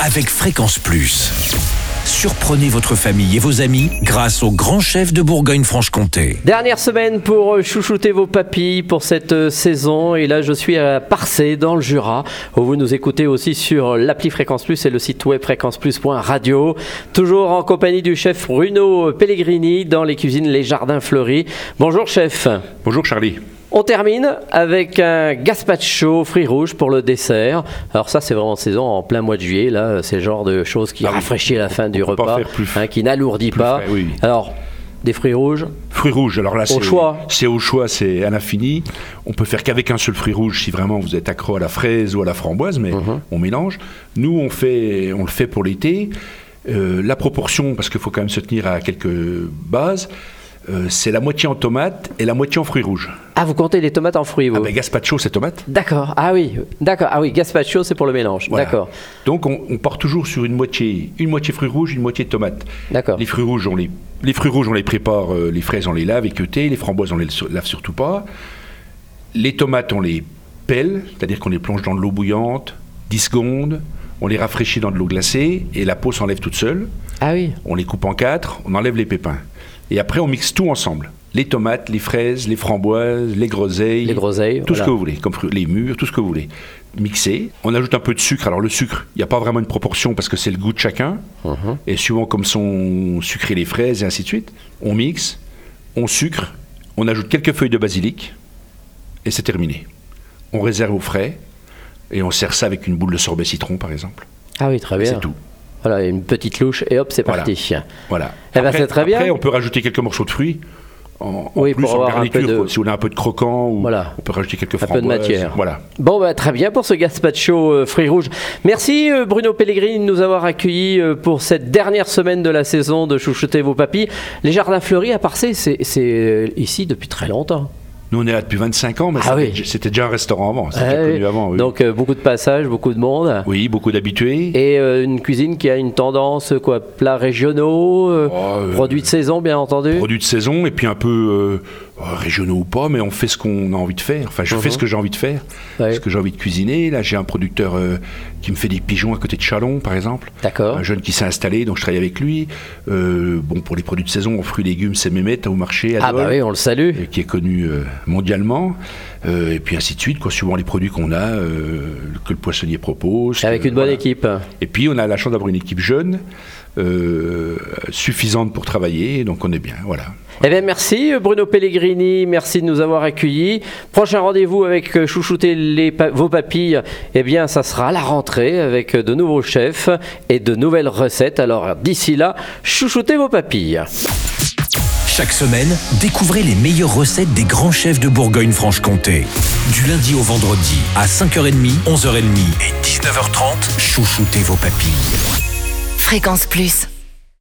avec Fréquence Plus. Surprenez votre famille et vos amis grâce au grand chef de Bourgogne-Franche-Comté. Dernière semaine pour euh, chouchouter vos papilles pour cette euh, saison. Et là, je suis à Parcé, dans le Jura, où vous nous écoutez aussi sur l'appli Fréquence Plus et le site web fréquenceplus.radio. Toujours en compagnie du chef Bruno Pellegrini dans les cuisines Les Jardins Fleuris. Bonjour, chef. Bonjour, Charlie. On termine avec un gazpacho fruits rouges pour le dessert. Alors ça, c'est vraiment saison en plein mois de juillet. Là, c'est le genre de choses qui Ah oui. rafraîchit la fin On du repas, hein, qui n'alourdit pas. frais, oui. Alors, des fruits rouges. Fruits rouges, alors là, c'est choix. C'est au choix, c'est à l'infini. On peut faire qu'avec un seul fruit rouge si vraiment vous êtes accro à la fraise ou à la framboise, mais Mhm. on mélange. Nous, on, fait, on le fait pour l'été. Euh, la proportion, parce qu'il faut quand même se tenir à quelques bases, euh, c'est la moitié en tomates et la moitié en fruits rouges. Ah, vous comptez les tomates en fruits, vous Ah ben, gazpacho, c'est tomate. D'accord. Ah oui, d'accord. Ah oui, gazpacho, c'est pour le mélange. Voilà. D'accord. Donc on, on part toujours sur une moitié, une moitié fruits rouges, une moitié de tomates. D'accord. Les fruits rouges, on les, les fruits rouges, on les prépare, euh, les fraises, on les lave, équeutées, les framboises, on les lave surtout pas. Les tomates, on les pèle, c'est-à-dire qu'on les plonge dans de l'eau bouillante, 10 secondes, on les rafraîchit dans de l'eau glacée et la peau s'enlève toute seule. Ah oui. On les coupe en quatre, on enlève les pépins. Et après, on mixe tout ensemble. Les tomates, les fraises, les framboises, les groseilles. Les groseilles, Tout ce voilà. que vous voulez, comme les mûres, tout ce que vous voulez. Mixer. On ajoute un peu de sucre. Alors, le sucre, il n'y a pas vraiment une proportion parce que c'est le goût de chacun. Mhm. Et suivant comme sont sucrées les fraises et ainsi de suite. On mixe, on sucre, on ajoute quelques feuilles de basilic et c'est terminé. On réserve au frais et on sert ça avec une boule de sorbet citron, par exemple. Ah oui, très bien. C'est tout. Voilà, une petite louche et hop, c'est Voilà. parti. Voilà. Eh ben, c'est très bien. Après, on peut rajouter quelques morceaux de fruits. En, en Oui, plus, pour en avoir un garniture, peu de- si on a un peu de croquant, ou Voilà. on peut rajouter quelques Un peu de framboises. matière. Voilà. Bon, bah, très bien pour ce gazpacho euh, fruits rouges. Merci euh, Bruno Pellegrini de nous avoir accueillis euh, pour cette dernière semaine de la saison de Chouchouter vos papilles. Les jardins fleuris à Parcé, c'est c'est, euh, ici depuis très longtemps. Nous, on est là depuis 25 ans, mais Ah c'était- oui. déjà un restaurant avant. C'était Ah déjà oui. connu avant. oui. Donc euh, beaucoup de passages, beaucoup de monde. oui, beaucoup d'habitués. Et euh, une cuisine qui a une tendance, quoi, plats régionaux, euh, Oh, euh, produits de saison, bien entendu. Produits de saison, et puis un peu régionaux ou pas, mais on fait ce qu'on a envie de faire. Enfin, je fais ce que j'ai envie de faire. Ouais. ce que j'ai envie de cuisiner. Là, j'ai un producteur euh, qui me fait des pigeons à côté de Chalon, par exemple. D'accord. Un jeune qui s'est installé, donc je travaille avec lui. Euh, bon, pour les produits de saison, en fruits et légumes, c'est Mehmet au marché. à Ah bah oui, on le salue. qui est connu euh, mondialement, euh, et puis ainsi de suite, quoi, suivant les produits qu'on a, euh, que le poissonnier propose. Avec une bonne voilà. équipe. Et puis on a la chance d'avoir une équipe jeune, euh, suffisante pour travailler, donc on est bien, voilà. Eh bien, merci euh, Bruno Pellegrini, merci de nous avoir accueillis. Prochain rendez-vous avec euh, Chouchouter les pa- vos papilles, eh bien, ça sera à la rentrée avec euh, de nouveaux chefs et de nouvelles recettes. Alors, d'ici là, chouchoutez vos papilles. Chaque semaine, découvrez les meilleures recettes des grands chefs de Bourgogne-Franche-Comté. Du lundi au vendredi, à 5h30, 11h30 et 19h30, chouchoutez vos papilles. Fréquence Plus.